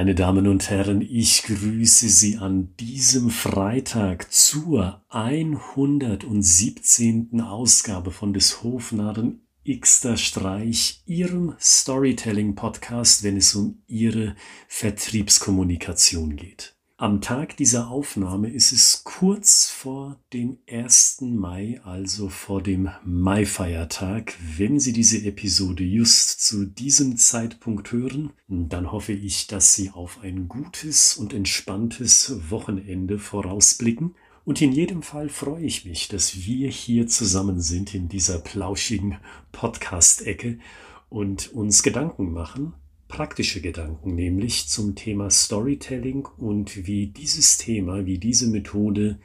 Meine Damen und Herren, ich grüße Sie an diesem Freitag zur 117. Ausgabe von des Hofnarren Xter Streich, Ihrem Storytelling-Podcast, wenn es um Ihre Vertriebskommunikation geht. Am Tag dieser Aufnahme ist es kurz vor dem 1. Mai, also vor dem Maifeiertag. Wenn Sie diese Episode just zu diesem Zeitpunkt hören, dann hoffe ich, dass Sie auf ein gutes und entspanntes Wochenende vorausblicken. Und in jedem Fall freue ich mich, dass wir hier zusammen sind in dieser plauschigen Podcast-Ecke und uns Gedanken machen, praktische Gedanken, nämlich zum Thema Storytelling und wie dieses Thema, wie diese Methode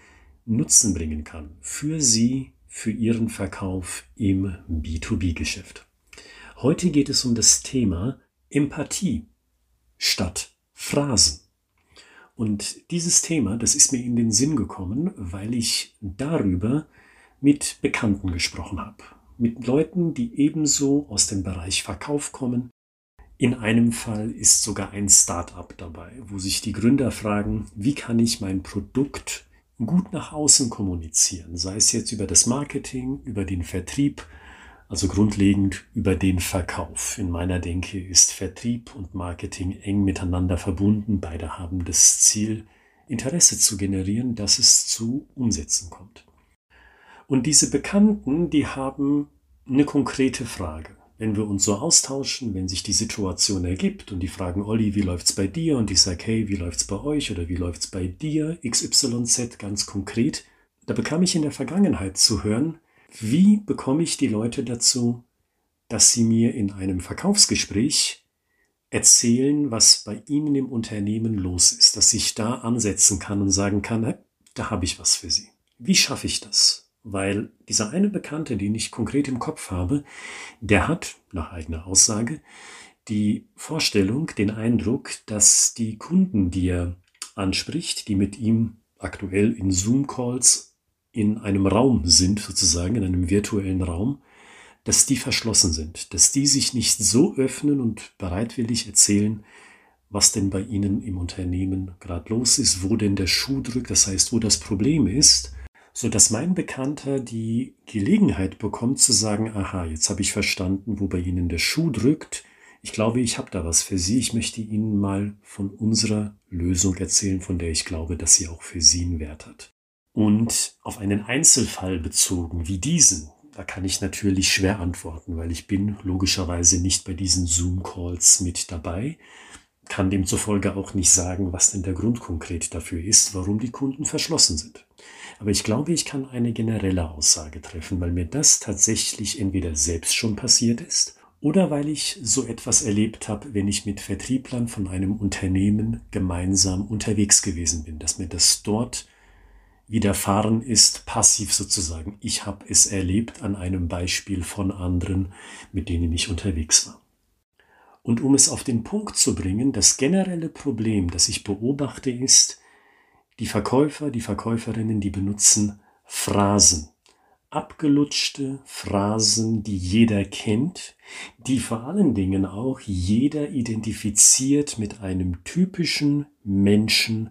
Nutzen bringen kann für Sie, für Ihren Verkauf im B2B-Geschäft. Heute geht es um das Thema Empathie statt Phrasen. Und dieses Thema, das ist mir in den Sinn gekommen, weil ich darüber mit Bekannten gesprochen habe. Mit Leuten, die ebenso aus dem Bereich Verkauf kommen, in einem Fall ist sogar ein Startup dabei, wo sich die Gründer fragen, wie kann ich mein Produkt gut nach außen kommunizieren, sei es jetzt über das Marketing, über den Vertrieb, also grundlegend über den Verkauf. In meiner Denke ist Vertrieb und Marketing eng miteinander verbunden. Beide haben das Ziel, Interesse zu generieren, dass es zu Umsätzen kommt. Und diese Bekannten, die haben eine konkrete Frage wenn wir uns so austauschen, wenn sich die Situation ergibt und die fragen, Olli, wie läuft's bei dir? Und ich sage, hey, wie läuft's bei euch oder wie läuft's bei dir? XYZ ganz konkret. Da bekam ich in der Vergangenheit zu hören, wie bekomme ich die Leute dazu, dass sie mir in einem Verkaufsgespräch erzählen, was bei ihnen im Unternehmen los ist, dass ich da ansetzen kann und sagen kann, da habe ich was für sie. Wie schaffe ich das? Weil dieser eine Bekannte, den ich konkret im Kopf habe, der hat, nach eigener Aussage, die Vorstellung, den Eindruck, dass die Kunden, die er anspricht, die mit ihm aktuell in Zoom-Calls in einem Raum sind, sozusagen in einem virtuellen Raum, dass die verschlossen sind, dass die sich nicht so öffnen und bereitwillig erzählen, was denn bei ihnen im Unternehmen gerade los ist, wo denn der Schuh drückt, das heißt, wo das Problem ist, so dass mein Bekannter die Gelegenheit bekommt zu sagen, aha, jetzt habe ich verstanden, wo bei Ihnen der Schuh drückt. Ich glaube, ich habe da was für Sie. Ich möchte Ihnen mal von unserer Lösung erzählen, von der ich glaube, dass sie auch für Sie einen Wert hat. Und auf einen Einzelfall bezogen wie diesen, da kann ich natürlich schwer antworten, weil ich bin logischerweise nicht bei diesen Zoom-Calls mit dabei, kann demzufolge auch nicht sagen, was denn der Grund konkret dafür ist, warum die Kunden verschlossen sind. Aber ich glaube, ich kann eine generelle Aussage treffen, weil mir das tatsächlich entweder selbst schon passiert ist oder weil ich so etwas erlebt habe, wenn ich mit Vertrieblern von einem Unternehmen gemeinsam unterwegs gewesen bin, dass mir das dort widerfahren ist, passiv sozusagen. Ich habe es erlebt an einem Beispiel von anderen, mit denen ich unterwegs war. Und um es auf den Punkt zu bringen, das generelle Problem, das ich beobachte, ist, die Verkäufer, die Verkäuferinnen, die benutzen Phrasen. Abgelutschte Phrasen, die jeder kennt, die vor allen Dingen auch jeder identifiziert mit einem typischen Menschen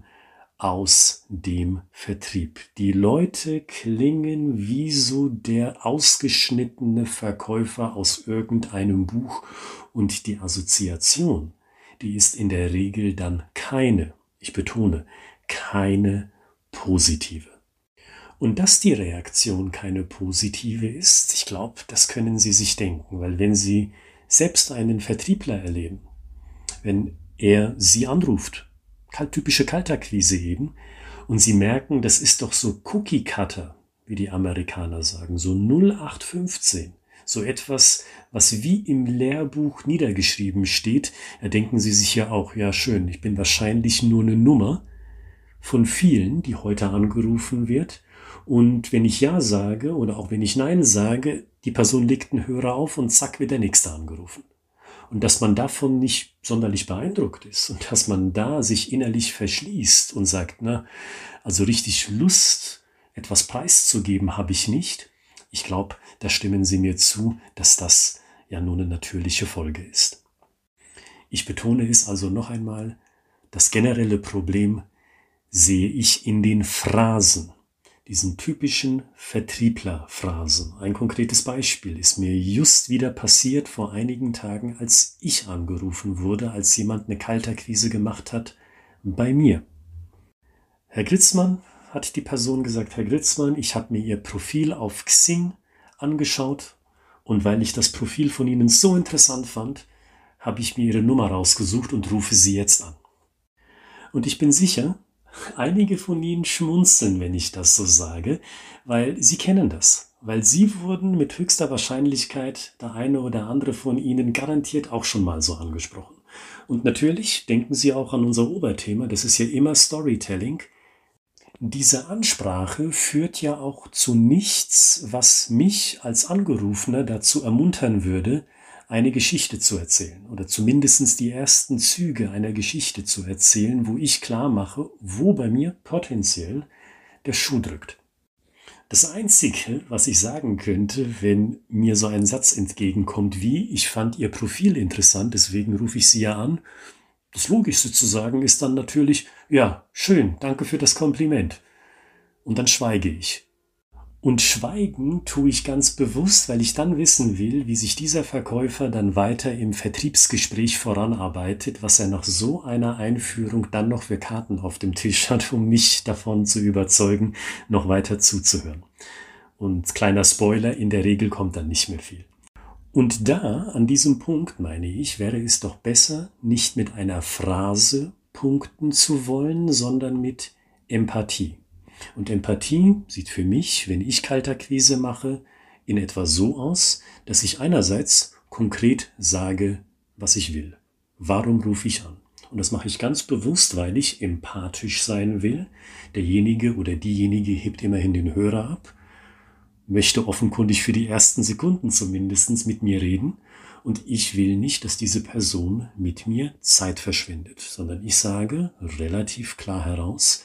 aus dem Vertrieb. Die Leute klingen wie so der ausgeschnittene Verkäufer aus irgendeinem Buch und die Assoziation, die ist in der Regel dann keine, ich betone, keine positive. Und dass die Reaktion keine positive ist, ich glaube, das können Sie sich denken, weil wenn Sie selbst einen Vertriebler erleben, wenn er Sie anruft, typische Kaltakquise eben, und Sie merken, das ist doch so Cookie Cutter, wie die Amerikaner sagen, so 0815, so etwas, was wie im Lehrbuch niedergeschrieben steht, da denken Sie sich ja auch, ja schön, ich bin wahrscheinlich nur eine Nummer, von vielen, die heute angerufen wird. Und wenn ich Ja sage oder auch wenn ich Nein sage, die Person legt einen Hörer auf und zack wird der Nächste angerufen. Und dass man davon nicht sonderlich beeindruckt ist und dass man da sich innerlich verschließt und sagt, na, also richtig Lust, etwas preiszugeben, habe ich nicht. Ich glaube, da stimmen Sie mir zu, dass das ja nur eine natürliche Folge ist. Ich betone es also noch einmal, Das generelle Problem sehe ich in den Phrasen, diesen typischen Vertriebler-Phrasen. Ein konkretes Beispiel ist mir just wieder passiert vor einigen Tagen, als ich angerufen wurde, als jemand eine Kalterquise gemacht hat bei mir. Herr Gritzmann, hat die Person gesagt, Herr Gritzmann, ich habe mir Ihr Profil auf Xing angeschaut und weil ich das Profil von Ihnen so interessant fand, habe ich mir Ihre Nummer rausgesucht und rufe Sie jetzt an. Und ich bin sicher, einige von Ihnen schmunzeln, wenn ich das so sage, weil Sie kennen das. Weil Sie wurden mit höchster Wahrscheinlichkeit, der eine oder andere von Ihnen garantiert auch schon mal so angesprochen. Und natürlich denken Sie auch an unser Oberthema, das ist ja immer Storytelling. Diese Ansprache führt ja auch zu nichts, was mich als Angerufener dazu ermuntern würde, eine Geschichte zu erzählen oder zumindest die ersten Züge einer Geschichte zu erzählen, wo ich klar mache, wo bei mir potenziell der Schuh drückt. Das Einzige, was ich sagen könnte, wenn mir so ein Satz entgegenkommt wie, ich fand Ihr Profil interessant, deswegen rufe ich Sie ja an, das Logischste zu sagen ist dann natürlich, ja, schön, danke für das Kompliment. Und dann schweige ich. Und schweigen tue ich ganz bewusst, weil ich dann wissen will, wie sich dieser Verkäufer dann weiter im Vertriebsgespräch voranarbeitet, was er nach so einer Einführung dann noch für Karten auf dem Tisch hat, um mich davon zu überzeugen, noch weiter zuzuhören. Und kleiner Spoiler, in der Regel kommt dann nicht mehr viel. Und da, an diesem Punkt, meine ich, wäre es doch besser, nicht mit einer Phrase punkten zu wollen, sondern mit Empathie. Und Empathie sieht für mich, wenn ich Kaltakquise mache, in etwa so aus, dass ich einerseits konkret sage, was ich will. Warum rufe ich an? Und das mache ich ganz bewusst, weil ich empathisch sein will. Derjenige oder diejenige hebt immerhin den Hörer ab möchte offenkundig für die ersten Sekunden zumindest mit mir reden. Und ich will nicht, dass diese Person mit mir Zeit verschwendet, sondern ich sage relativ klar heraus,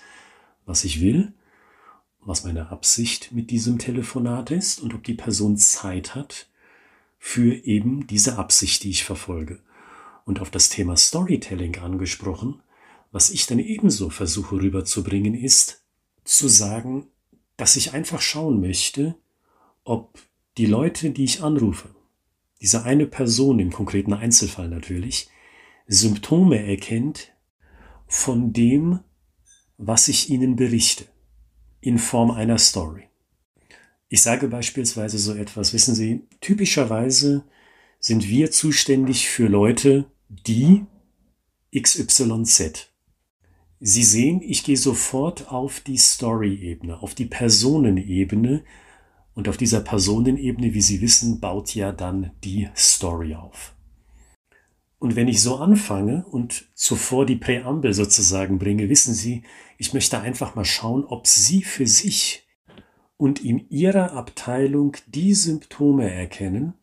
was ich will, was meine Absicht mit diesem Telefonat ist und ob die Person Zeit hat für eben diese Absicht, die ich verfolge. Und auf das Thema Storytelling angesprochen, was ich dann ebenso versuche rüberzubringen, ist zu sagen, dass ich einfach schauen möchte, ob die Leute, die ich anrufe, diese eine Person im konkreten Einzelfall natürlich, Symptome erkennt von dem, was ich ihnen berichte, in Form einer Story. Ich sage beispielsweise so etwas, wissen Sie, typischerweise sind wir zuständig für Leute, die XYZ. Sie sehen, ich gehe sofort auf die Story-Ebene, auf die Personenebene und auf dieser Personenebene, wie Sie wissen, baut ja dann die Story auf. Und wenn ich so anfange und zuvor die Präambel sozusagen bringe, wissen Sie, ich möchte einfach mal schauen, ob Sie für sich und in Ihrer Abteilung die Symptome erkennen,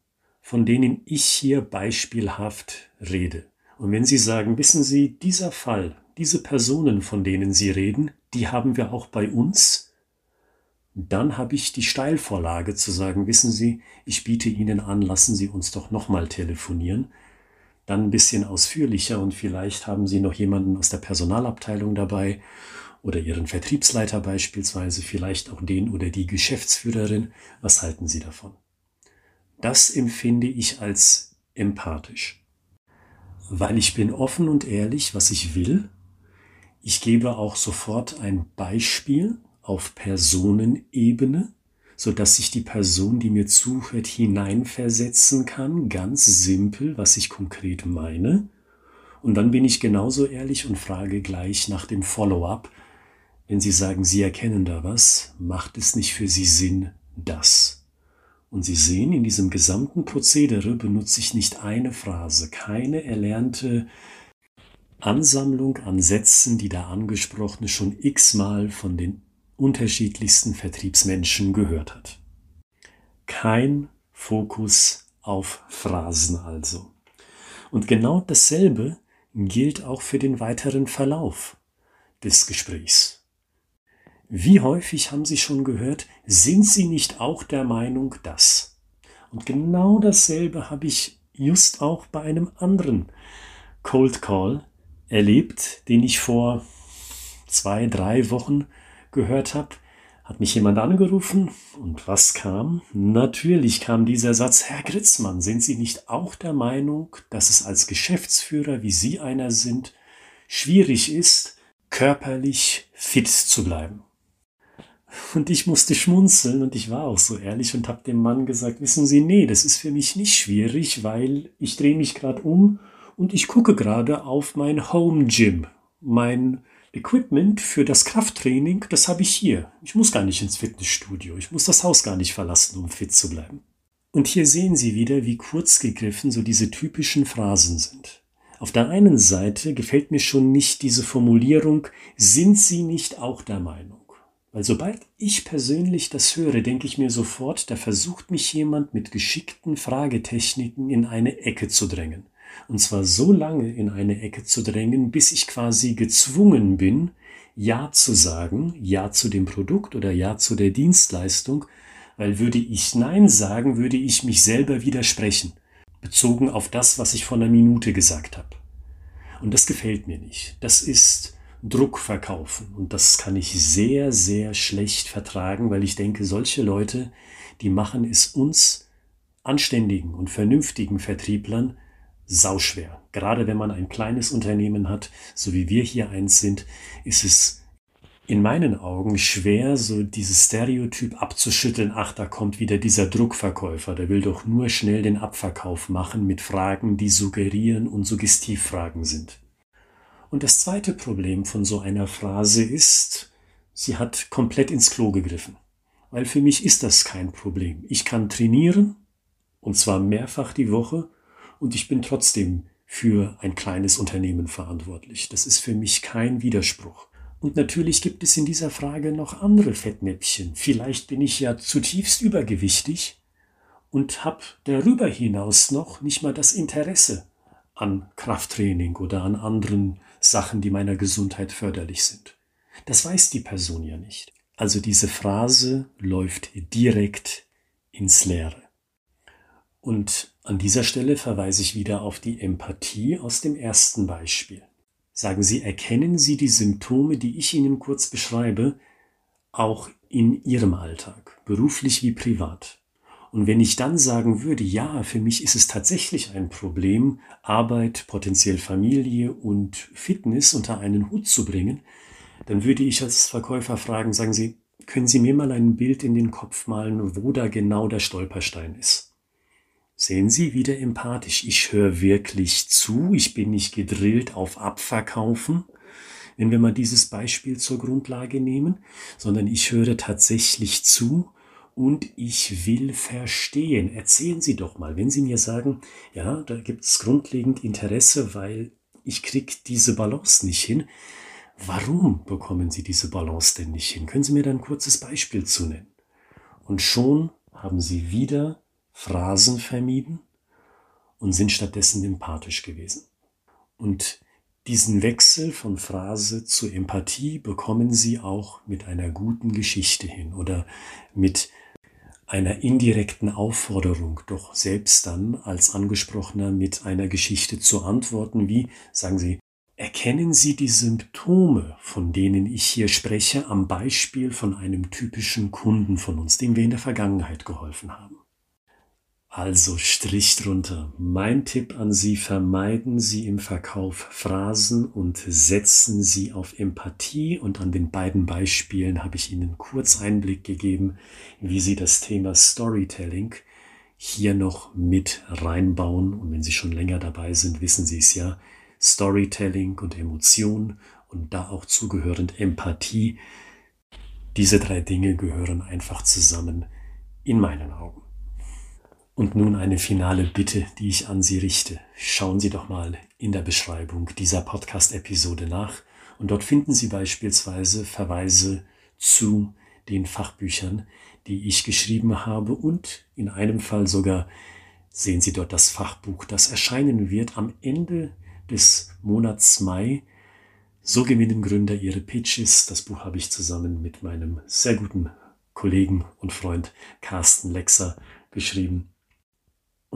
von denen ich hier beispielhaft rede. Und wenn Sie sagen, wissen Sie, dieser Fall, diese Personen, von denen Sie reden, die haben wir auch bei uns, dann habe ich die Steilvorlage zu sagen, wissen Sie, ich biete Ihnen an, lassen Sie uns doch nochmal telefonieren. Dann ein bisschen ausführlicher und vielleicht haben Sie noch jemanden aus der Personalabteilung dabei oder Ihren Vertriebsleiter beispielsweise, vielleicht auch den oder die Geschäftsführerin. Was halten Sie davon? Das empfinde ich als empathisch. Weil ich bin offen und ehrlich, was ich will. Ich gebe auch sofort ein Beispiel auf Personenebene, so dass sich die Person, die mir zuhört, hineinversetzen kann, ganz simpel, was ich konkret meine. Und dann bin ich genauso ehrlich und frage gleich nach dem Follow-up. Wenn Sie sagen, Sie erkennen da was, macht es nicht für Sie Sinn, das. Und Sie sehen, in diesem gesamten Prozedere benutze ich nicht eine Phrase, keine erlernte Ansammlung an Sätzen, die der Angesprochene schon x-mal von den unterschiedlichsten Vertriebsmenschen gehört hat. Kein Fokus auf Phrasen also. Und genau dasselbe gilt auch für den weiteren Verlauf des Gesprächs. Wie häufig haben Sie schon gehört, sind Sie nicht auch der Meinung, dass? Und genau dasselbe habe ich just auch bei einem anderen Cold Call erlebt, den ich vor zwei, drei Wochen gehört habe. Hat mich jemand angerufen und was kam? Natürlich kam dieser Satz, Herr Gritzmann, sind Sie nicht auch der Meinung, dass es als Geschäftsführer, wie Sie einer sind, schwierig ist, körperlich fit zu bleiben? Und ich musste schmunzeln und ich war auch so ehrlich und habe dem Mann gesagt, wissen Sie, nee, das ist für mich nicht schwierig, weil ich drehe mich gerade um und ich gucke gerade auf mein Home Gym. Mein Equipment für das Krafttraining, das habe ich hier. Ich muss gar nicht ins Fitnessstudio. Ich muss das Haus gar nicht verlassen, um fit zu bleiben. Und hier sehen Sie wieder, wie kurz gegriffen so diese typischen Phrasen sind. Auf der einen Seite gefällt mir schon nicht diese Formulierung, sind Sie nicht auch der Meinung? Weil sobald ich persönlich das höre, denke ich mir sofort, da versucht mich jemand mit geschickten Fragetechniken in eine Ecke zu drängen. Und zwar so lange in eine Ecke zu drängen, bis ich quasi gezwungen bin, Ja zu sagen, Ja zu dem Produkt oder Ja zu der Dienstleistung, weil würde ich Nein sagen, würde ich mich selber widersprechen, bezogen auf das, was ich vor einer Minute gesagt habe. Und das gefällt mir nicht. Das ist Druck verkaufen. Und das kann ich sehr, sehr schlecht vertragen, weil ich denke, solche Leute, die machen es uns anständigen und vernünftigen Vertrieblern sauschwer. Gerade wenn man ein kleines Unternehmen hat, so wie wir hier eins sind, ist es in meinen Augen schwer, so dieses Stereotyp abzuschütteln, ach, da kommt wieder dieser Druckverkäufer, der will doch nur schnell den Abverkauf machen mit Fragen, die suggerieren und Suggestivfragen sind. Und das zweite Problem von so einer Phrase ist, sie hat komplett ins Klo gegriffen. Weil für mich ist das kein Problem. Ich kann trainieren, und zwar mehrfach die Woche, und ich bin trotzdem für ein kleines Unternehmen verantwortlich. Das ist für mich kein Widerspruch. Und natürlich gibt es in dieser Frage noch andere Fettnäpfchen. Vielleicht bin ich ja zutiefst übergewichtig und habe darüber hinaus noch nicht mal das Interesse an Krafttraining oder an anderen Sachen, die meiner Gesundheit förderlich sind. Das weiß die Person ja nicht. Also diese Phrase läuft direkt ins Leere. Und an dieser Stelle verweise ich wieder auf die Empathie aus dem ersten Beispiel. Sagen Sie, erkennen Sie die Symptome, die ich Ihnen kurz beschreibe, auch in Ihrem Alltag, beruflich wie privat. Und wenn ich dann sagen würde, ja, für mich ist es tatsächlich ein Problem, Arbeit, potenziell Familie und Fitness unter einen Hut zu bringen, dann würde ich als Verkäufer fragen, sagen Sie, können Sie mir mal ein Bild in den Kopf malen, wo da genau der Stolperstein ist? Sehen Sie wieder empathisch. Ich höre wirklich zu. Ich bin nicht gedrillt auf Abverkaufen, wenn wir mal dieses Beispiel zur Grundlage nehmen, sondern ich höre tatsächlich zu und ich will verstehen. Erzählen Sie doch mal, wenn Sie mir sagen, ja, da gibt es grundlegend Interesse, weil ich krieg diese Balance nicht hin. Warum bekommen Sie diese Balance denn nicht hin? Können Sie mir da ein kurzes Beispiel zu nennen? Und schon haben Sie wieder Phrasen vermieden und sind stattdessen empathisch gewesen. Und diesen Wechsel von Phrase zu Empathie bekommen Sie auch mit einer guten Geschichte hin oder mit einer indirekten Aufforderung, doch selbst dann als Angesprochener mit einer Geschichte zu antworten, wie, sagen Sie, erkennen Sie die Symptome, von denen ich hier spreche, am Beispiel von einem typischen Kunden von uns, dem wir in der Vergangenheit geholfen haben. Also Strich drunter. Mein Tipp an Sie, vermeiden Sie im Verkauf Phrasen und setzen Sie auf Empathie. Und an den beiden Beispielen habe ich Ihnen kurz Einblick gegeben, wie Sie das Thema Storytelling hier noch mit reinbauen. Und wenn Sie schon länger dabei sind, wissen Sie es ja. Storytelling und Emotion und da auch zugehörend Empathie. Diese drei Dinge gehören einfach zusammen in meinen Augen. Und nun eine finale Bitte, die ich an Sie richte. Schauen Sie doch mal in der Beschreibung dieser Podcast-Episode nach und dort finden Sie beispielsweise Verweise zu den Fachbüchern, die ich geschrieben habe und in einem Fall sogar sehen Sie dort das Fachbuch, das erscheinen wird am Ende des Monats Mai. So gewinnen Gründer ihre Pitches. Das Buch habe ich zusammen mit meinem sehr guten Kollegen und Freund Carsten Lexer geschrieben.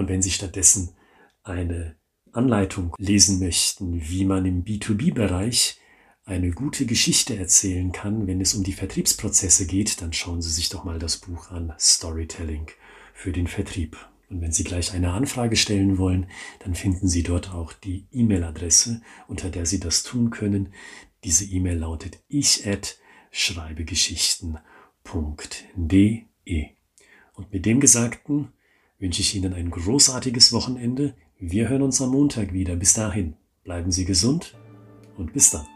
Und wenn Sie stattdessen eine Anleitung lesen möchten, wie man im B2B-Bereich eine gute Geschichte erzählen kann, wenn es um die Vertriebsprozesse geht, dann schauen Sie sich doch mal das Buch an Storytelling für den Vertrieb. Und wenn Sie gleich eine Anfrage stellen wollen, dann finden Sie dort auch die E-Mail-Adresse, unter der Sie das tun können. Diese E-Mail lautet ich at schreibegeschichten.de. Und mit dem Gesagten wünsche ich Ihnen ein großartiges Wochenende. Wir hören uns am Montag wieder. Bis dahin, bleiben Sie gesund und bis dann.